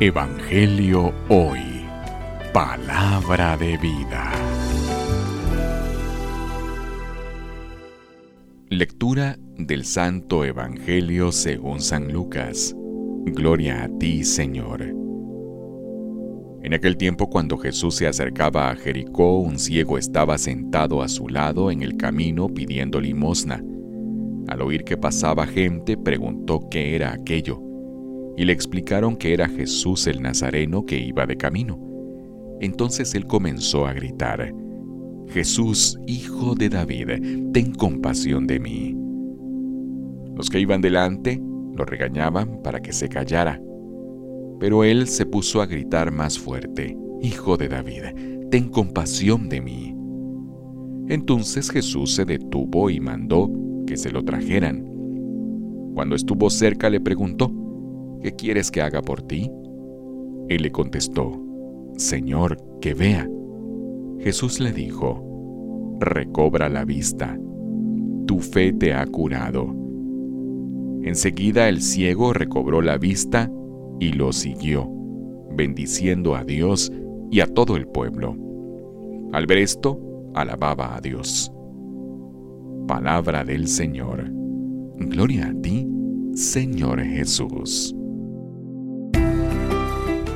Evangelio Hoy. Palabra de vida. Lectura del Santo Evangelio según San Lucas. Gloria a ti, Señor. En aquel tiempo cuando Jesús se acercaba a Jericó, un ciego estaba sentado a su lado en el camino pidiendo limosna. Al oír que pasaba gente, preguntó qué era aquello y le explicaron que era Jesús el Nazareno que iba de camino. Entonces él comenzó a gritar, Jesús, hijo de David, ten compasión de mí. Los que iban delante lo regañaban para que se callara, pero él se puso a gritar más fuerte, Hijo de David, ten compasión de mí. Entonces Jesús se detuvo y mandó que se lo trajeran. Cuando estuvo cerca le preguntó, ¿qué quieres que haga por ti? Él le contestó, Señor, que vea. Jesús le dijo, recobra la vista, tu fe te ha curado. Enseguida el ciego recobró la vista y lo siguió, bendiciendo a Dios y a todo el pueblo. Al ver esto, alababa a Dios. Palabra del Señor. Gloria a ti, Señor Jesús.